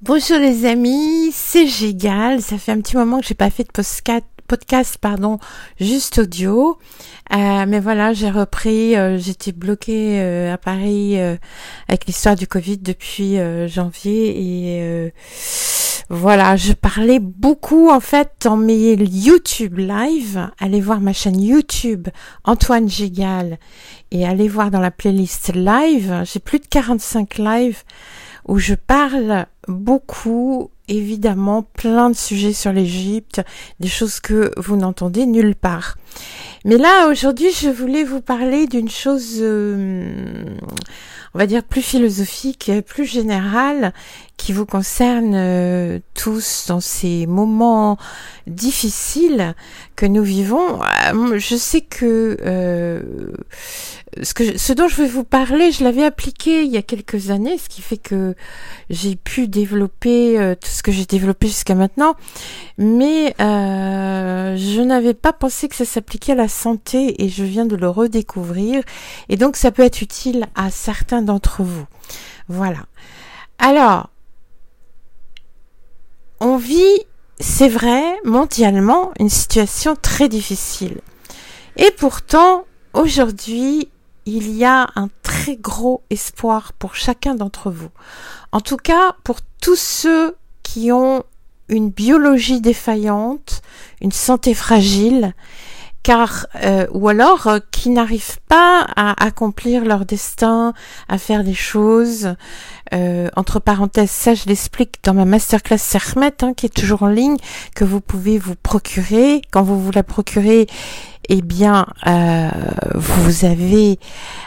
Bonjour les amis, c'est Gégal. Ça fait un petit moment que j'ai pas fait de podcast, pardon, juste audio. Euh, mais voilà, j'ai repris. Euh, j'étais bloquée euh, à Paris avec l'histoire du Covid depuis janvier et voilà, je parlais beaucoup en fait dans mes YouTube live. Allez voir ma chaîne YouTube Antoine Gégal et allez voir dans la playlist live. J'ai plus de 45 lives où je parle beaucoup, évidemment, plein de sujets sur l'Égypte, des choses que vous n'entendez nulle part. Mais là, aujourd'hui, je voulais vous parler d'une chose, euh, on va dire, plus philosophique, plus générale, qui vous concerne euh, tous dans ces moments difficiles que nous vivons. Euh, je sais que ce, que ce dont je vais vous parler, je l'avais appliqué il y a quelques années, ce qui fait que j'ai pu développer euh, tout ce que j'ai développé jusqu'à maintenant, mais euh, je n'avais pas pensé que ça s'appliquait à la santé et je viens de le redécouvrir et donc ça peut être utile à certains d'entre vous. Voilà. Alors, on vit, c'est vrai, mondialement, une situation très difficile. Et pourtant, aujourd'hui, il y a un très gros espoir pour chacun d'entre vous. En tout cas, pour tous ceux qui ont une biologie défaillante, une santé fragile, car euh, ou alors euh, qui n'arrivent pas à accomplir leur destin, à faire des choses. Euh, entre parenthèses, ça je l'explique dans ma masterclass Sermet, hein, qui est toujours en ligne, que vous pouvez vous procurer. Quand vous vous la procurez, eh bien, euh, vous avez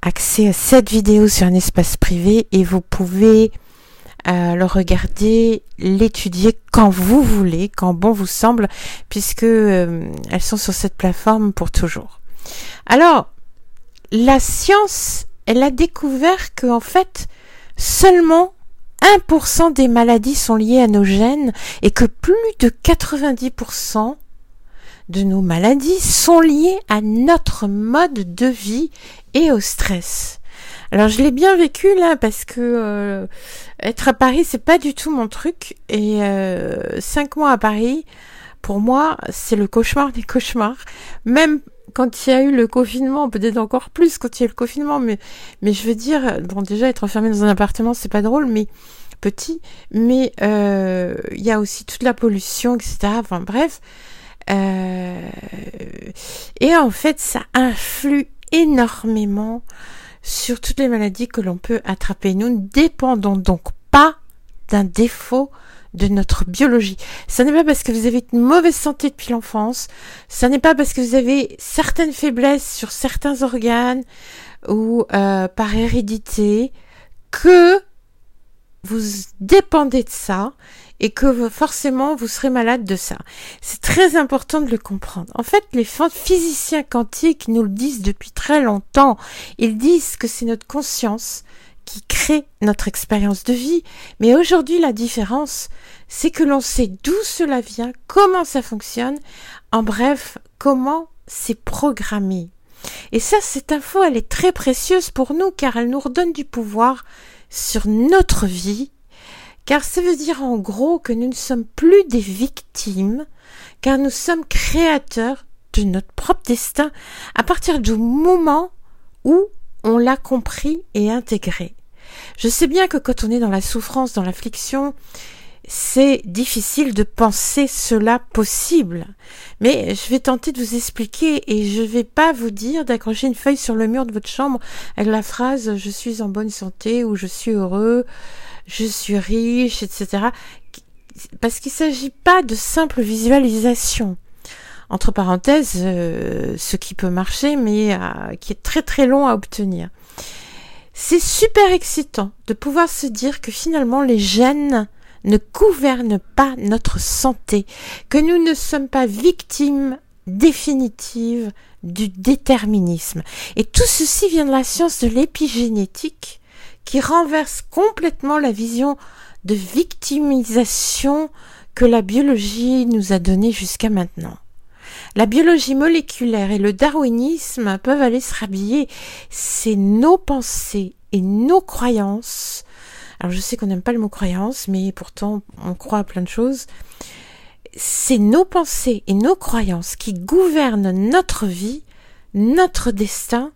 accès à cette vidéo sur un espace privé et vous pouvez euh, le regarder, l'étudier quand vous voulez, quand bon vous semble, puisque euh, elles sont sur cette plateforme pour toujours. Alors, la science, elle a découvert que en fait, seulement 1% des maladies sont liées à nos gènes et que plus de 90% de nos maladies sont liées à notre mode de vie et au stress. Alors je l'ai bien vécu là parce que euh, être à Paris c'est pas du tout mon truc et euh, cinq mois à Paris pour moi c'est le cauchemar des cauchemars. Même quand il y a eu le confinement, peut-être encore plus quand il y a eu le confinement, mais mais je veux dire bon déjà être enfermé dans un appartement c'est pas drôle mais petit, mais euh, il y a aussi toute la pollution etc. Enfin bref. Euh, et en fait, ça influe énormément sur toutes les maladies que l'on peut attraper. Nous ne dépendons donc pas d'un défaut de notre biologie. Ce n'est pas parce que vous avez une mauvaise santé depuis l'enfance, ce n'est pas parce que vous avez certaines faiblesses sur certains organes ou euh, par hérédité que vous dépendez de ça et que forcément vous serez malade de ça. C'est très important de le comprendre. En fait, les physiciens quantiques nous le disent depuis très longtemps. Ils disent que c'est notre conscience qui crée notre expérience de vie. Mais aujourd'hui, la différence, c'est que l'on sait d'où cela vient, comment ça fonctionne, en bref, comment c'est programmé. Et ça, cette info, elle est très précieuse pour nous car elle nous redonne du pouvoir sur notre vie car ça veut dire en gros que nous ne sommes plus des victimes, car nous sommes créateurs de notre propre destin à partir du moment où on l'a compris et intégré. Je sais bien que quand on est dans la souffrance, dans l'affliction, c'est difficile de penser cela possible. Mais je vais tenter de vous expliquer et je ne vais pas vous dire d'accrocher une feuille sur le mur de votre chambre avec la phrase je suis en bonne santé ou je suis heureux je suis riche, etc. Parce qu'il ne s'agit pas de simple visualisation. Entre parenthèses, euh, ce qui peut marcher, mais euh, qui est très très long à obtenir. C'est super excitant de pouvoir se dire que finalement les gènes ne gouvernent pas notre santé, que nous ne sommes pas victimes définitives du déterminisme. Et tout ceci vient de la science de l'épigénétique, qui renverse complètement la vision de victimisation que la biologie nous a donnée jusqu'à maintenant. La biologie moléculaire et le darwinisme peuvent aller se rhabiller. C'est nos pensées et nos croyances. alors je sais qu'on n'aime pas le mot croyance, mais pourtant on croit à plein de choses, c'est nos pensées et nos croyances qui gouvernent notre vie, notre destin,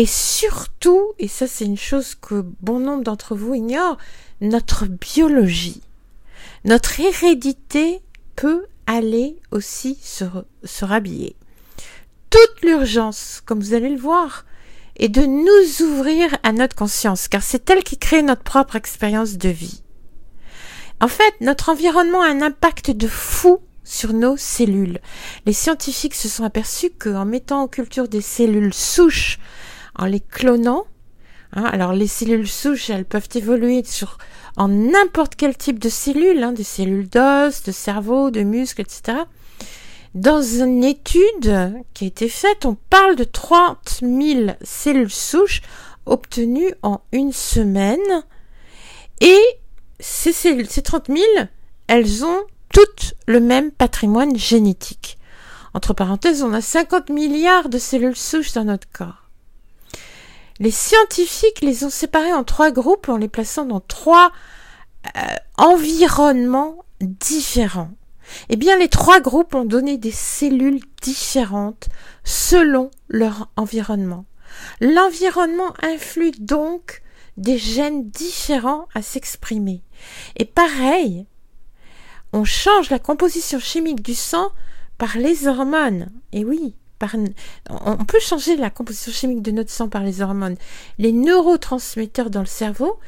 et surtout, et ça c'est une chose que bon nombre d'entre vous ignorent, notre biologie. Notre hérédité peut aller aussi se, se rhabiller. Toute l'urgence, comme vous allez le voir, est de nous ouvrir à notre conscience, car c'est elle qui crée notre propre expérience de vie. En fait, notre environnement a un impact de fou sur nos cellules. Les scientifiques se sont aperçus qu'en mettant en culture des cellules souches, en les clonant, hein, alors les cellules souches, elles peuvent évoluer en n'importe quel type de cellules, hein, des cellules d'os, de cerveau, de muscles, etc. Dans une étude qui a été faite, on parle de 30 000 cellules souches obtenues en une semaine. Et ces, cellules, ces 30 000, elles ont toutes le même patrimoine génétique. Entre parenthèses, on a 50 milliards de cellules souches dans notre corps. Les scientifiques les ont séparées en trois groupes en les plaçant dans trois euh, environnements différents. Eh bien, les trois groupes ont donné des cellules différentes selon leur environnement. L'environnement influe donc des gènes différents à s'exprimer. Et pareil, on change la composition chimique du sang par les hormones. Et oui, on peut changer la composition chimique de notre sang par les hormones. Les neurotransmetteurs dans le cerveau,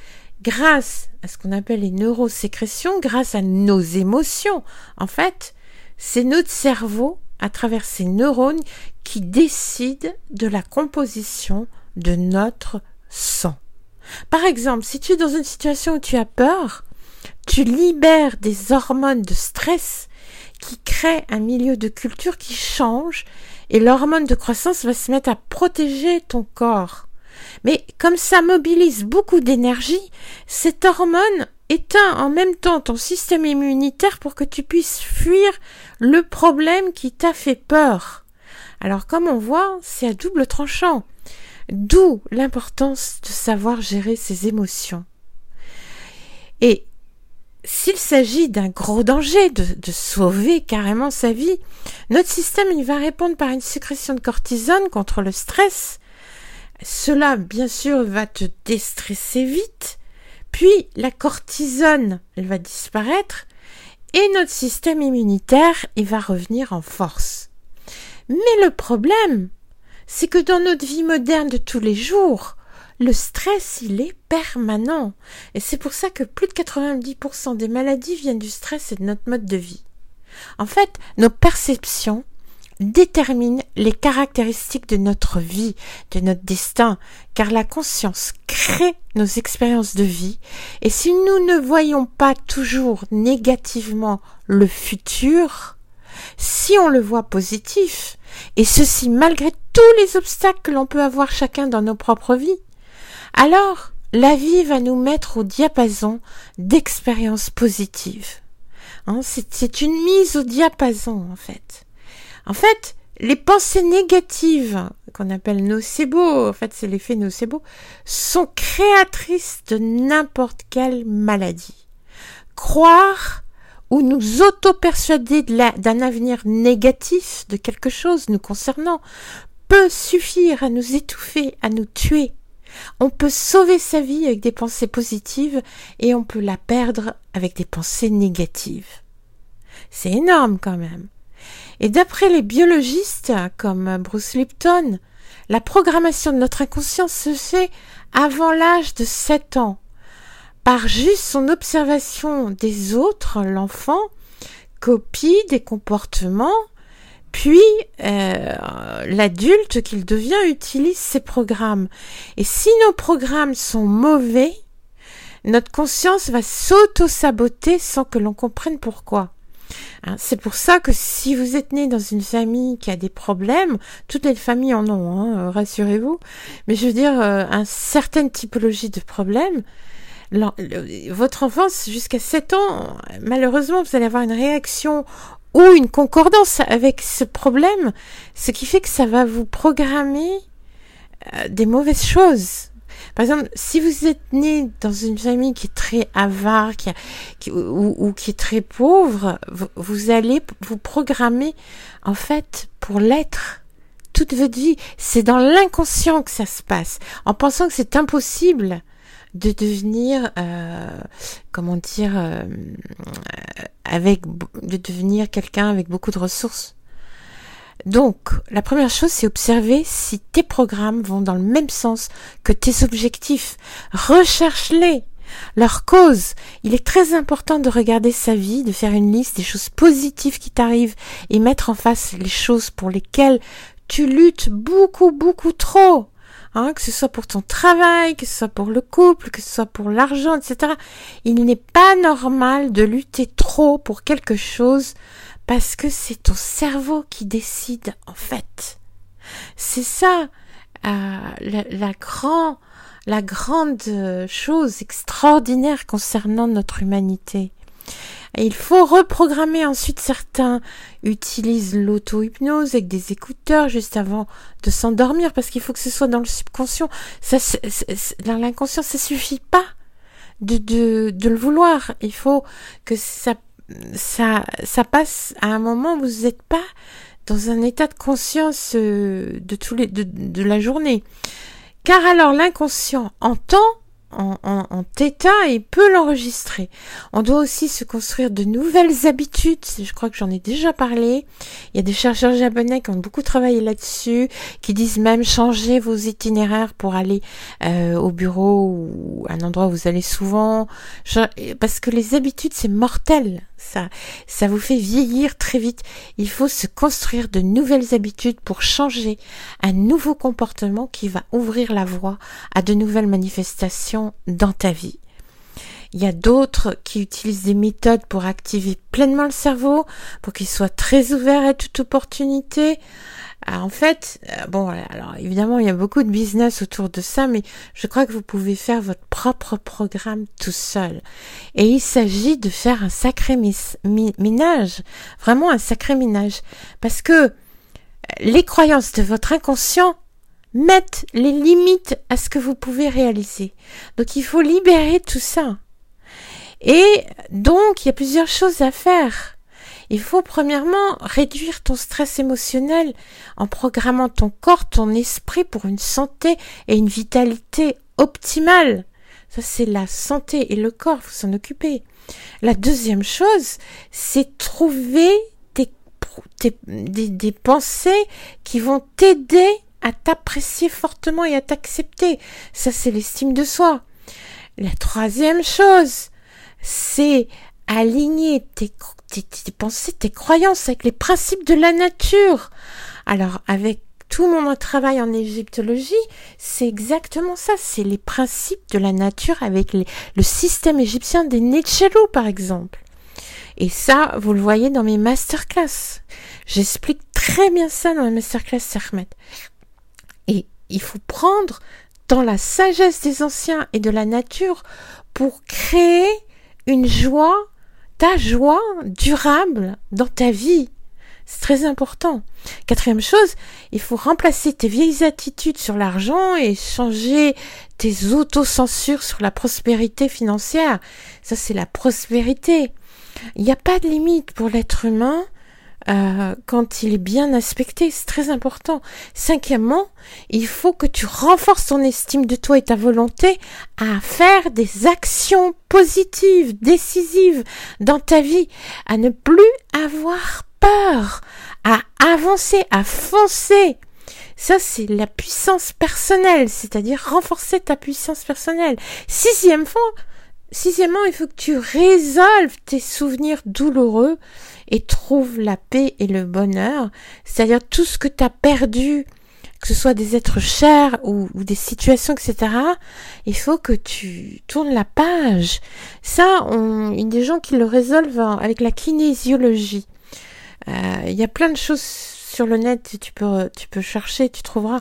grâce à ce qu'on appelle les neurosécrétions, grâce à nos émotions, en fait, c'est notre cerveau, à travers ses neurones, qui décide de la composition de notre sang. Par exemple, si tu es dans une situation où tu as peur, tu libères des hormones de stress qui créent un milieu de culture qui change et l'hormone de croissance va se mettre à protéger ton corps. Mais comme ça mobilise beaucoup d'énergie, cette hormone éteint en même temps ton système immunitaire pour que tu puisses fuir le problème qui t'a fait peur. Alors comme on voit, c'est à double tranchant. D'où l'importance de savoir gérer ses émotions. Et s'il s'agit d'un gros danger, de, sauver carrément sa vie, notre système il va répondre par une sécrétion de cortisone contre le stress. Cela, bien sûr, va te déstresser vite. Puis la cortisone, elle va disparaître et notre système immunitaire, il va revenir en force. Mais le problème, c'est que dans notre vie moderne de tous les jours, le stress, il est permanent. Et c'est pour ça que plus de 90% des maladies viennent du stress et de notre mode de vie. En fait, nos perceptions déterminent les caractéristiques de notre vie, de notre destin, car la conscience crée nos expériences de vie, et si nous ne voyons pas toujours négativement le futur, si on le voit positif, et ceci malgré tous les obstacles que l'on peut avoir chacun dans nos propres vies, alors la vie va nous mettre au diapason d'expériences positives. Hein, c'est une mise au diapason en fait. En fait, les pensées négatives qu'on appelle nocebo, en fait c'est l'effet nocebo, sont créatrices de n'importe quelle maladie. Croire ou nous auto-persuader d'un avenir négatif de quelque chose nous concernant peut suffire à nous étouffer, à nous tuer. On peut sauver sa vie avec des pensées positives et on peut la perdre avec des pensées négatives. C'est énorme quand même. Et d'après les biologistes comme Bruce Lipton, la programmation de notre inconscient se fait avant l'âge de 7 ans. Par juste son observation des autres, l'enfant copie des comportements puis, euh, l'adulte qu'il devient utilise ces programmes. Et si nos programmes sont mauvais, notre conscience va s'auto-saboter sans que l'on comprenne pourquoi. Hein, c'est pour ça que si vous êtes né dans une famille qui a des problèmes, toutes les familles en ont, hein, rassurez-vous, mais je veux dire, euh, une certaine typologie de problèmes, votre enfance jusqu'à 7 ans, malheureusement, vous allez avoir une réaction ou une concordance avec ce problème, ce qui fait que ça va vous programmer euh, des mauvaises choses. Par exemple, si vous êtes né dans une famille qui est très avare, qui, ou, qui est très pauvre, vous, allez vous programmer en fait pour l'être toute votre vie. C'est dans l'inconscient que ça se passe, en pensant que c'est impossible de devenir, euh, comment dire, euh, avec, de devenir quelqu'un avec beaucoup de ressources. Donc, la première chose, c'est observer si tes programmes vont dans le même sens que tes objectifs. Recherche-les. Leur cause. Il est très important de regarder sa vie, de faire une liste des choses positives qui t'arrivent et mettre en face les choses pour lesquelles tu luttes beaucoup, beaucoup trop. Hein, que ce soit pour ton travail, que ce soit pour le couple, que ce soit pour l'argent, etc. Il n'est pas normal de lutter trop pour quelque chose parce que c'est ton cerveau qui décide en fait. C'est ça euh, la, la, grand, la grande chose extraordinaire concernant notre humanité. Il faut reprogrammer ensuite certains utilisent l'auto-hypnose avec des écouteurs juste avant de s'endormir parce qu'il faut que ce soit dans le subconscient. Ça, dans l'inconscient, ça suffit pas de, de, de le vouloir. Il faut que ça ça, ça passe à un moment où vous n'êtes pas dans un état de conscience euh, de, tous les, de, de la journée. Car alors l'inconscient entend en, en, en et peut l'enregistrer. On doit aussi se construire de nouvelles habitudes. Je crois que j'en ai déjà parlé. Il y a des chercheurs japonais qui ont beaucoup travaillé là-dessus, qui disent même changer vos itinéraires pour aller euh, au bureau ou un endroit où vous allez souvent. Parce que les habitudes, c'est mortel. Ça, ça vous fait vieillir très vite. Il faut se construire de nouvelles habitudes pour changer un nouveau comportement qui va ouvrir la voie à de nouvelles manifestations dans ta vie. Il y a d'autres qui utilisent des méthodes pour activer pleinement le cerveau, pour qu'il soit très ouvert à toute opportunité. Ah, en fait, euh, bon, alors évidemment, il y a beaucoup de business autour de ça, mais je crois que vous pouvez faire votre propre programme tout seul. Et il s'agit de faire un sacré ménage, vraiment un sacré ménage, parce que euh, les croyances de votre inconscient mettent les limites à ce que vous pouvez réaliser. Donc il faut libérer tout ça. Et donc, il y a plusieurs choses à faire. Il faut premièrement réduire ton stress émotionnel en programmant ton corps, ton esprit pour une santé et une vitalité optimale. Ça, c'est la santé et le corps, faut s'en occuper. La deuxième chose, c'est trouver des, des, des pensées qui vont t'aider à t'apprécier fortement et à t'accepter. Ça, c'est l'estime de soi. La troisième chose, c'est aligner tes, tes, pensées, tes croyances avec les principes de la nature. Alors, avec tout mon travail en égyptologie, c'est exactement ça. C'est les principes de la nature avec le système égyptien des Netchelou, par exemple. Et ça, vous le voyez dans mes masterclass. J'explique très bien ça dans mes masterclass Sermet. Il faut prendre dans la sagesse des anciens et de la nature pour créer une joie, ta joie durable dans ta vie. C'est très important. Quatrième chose, il faut remplacer tes vieilles attitudes sur l'argent et changer tes autocensures sur la prospérité financière. Ça, c'est la prospérité. Il n'y a pas de limite pour l'être humain euh, quand il est bien aspecté, c'est très important. Cinquièmement, il faut que tu renforces ton estime de toi et ta volonté à faire des actions positives, décisives dans ta vie, à ne plus avoir peur, à avancer, à foncer. Ça, c'est la puissance personnelle, c'est-à-dire renforcer ta puissance personnelle. Sixième fois, sixièmement, il faut que tu résolves tes souvenirs douloureux et trouve la paix et le bonheur, c'est-à-dire tout ce que tu as perdu, que ce soit des êtres chers ou, des situations, etc., il faut que tu tournes la page. Ça, il y a des gens qui le résolvent avec la kinésiologie. Euh, il y a plein de choses sur le net, tu peux, tu peux chercher, tu trouveras.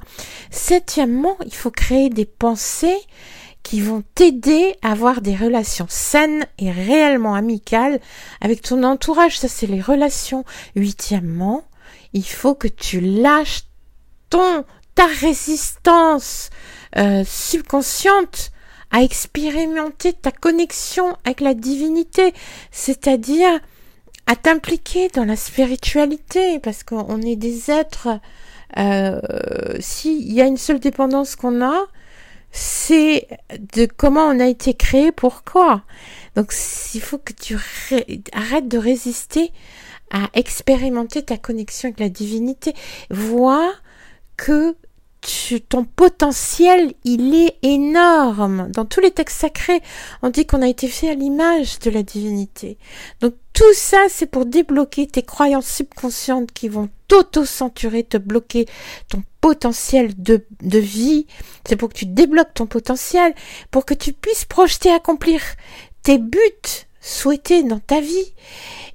Septièmement, il faut créer des pensées qui vont t'aider à avoir des relations saines et réellement amicales avec ton entourage. Ça, c'est les relations. Huitièmement, il faut que tu lâches ton, ta résistance euh, subconsciente à expérimenter ta connexion avec la divinité, c'est-à-dire à t'impliquer dans la spiritualité, parce qu'on est des êtres. Euh, S'il y a une seule dépendance qu'on a, c'est de comment on a été créé, pourquoi. Donc il faut que tu arrêtes de résister à expérimenter ta connexion avec la divinité. Vois que ton potentiel, il est énorme. Dans tous les textes sacrés, on dit qu'on a été fait à l'image de la divinité. Donc tout ça, c'est pour débloquer tes croyances subconscientes qui vont t'auto-centurer, te bloquer ton potentiel de, de vie. C'est pour que tu débloques ton potentiel, pour que tu puisses projeter, accomplir tes buts souhaités dans ta vie.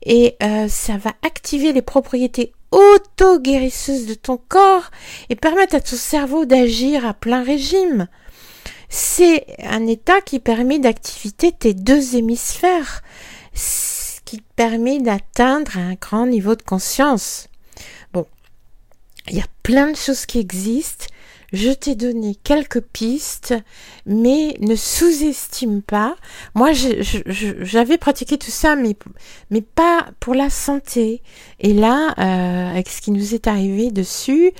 Et euh, ça va activer les propriétés auto-guérisseuses de ton corps et permettre à ton cerveau d'agir à plein régime. C'est un état qui permet d'activer tes deux hémisphères, ce qui permet d'atteindre un grand niveau de conscience. Il y a plein de choses qui existent. Je t'ai donné quelques pistes, mais ne sous-estime pas. Moi, j'avais pratiqué tout ça, mais, mais pas pour la santé. Et là, euh, avec ce qui nous est arrivé dessus,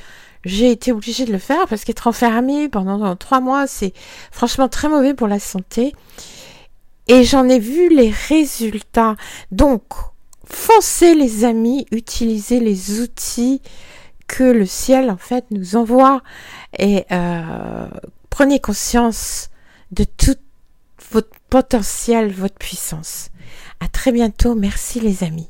j'ai été obligée de le faire parce qu'être enfermée pendant trois mois, c'est franchement très mauvais pour la santé. Et j'en ai vu les résultats. Donc, foncez les amis, utilisez les outils que le ciel en fait nous envoie et euh, prenez conscience de tout votre potentiel, votre puissance. À très bientôt. Merci les amis.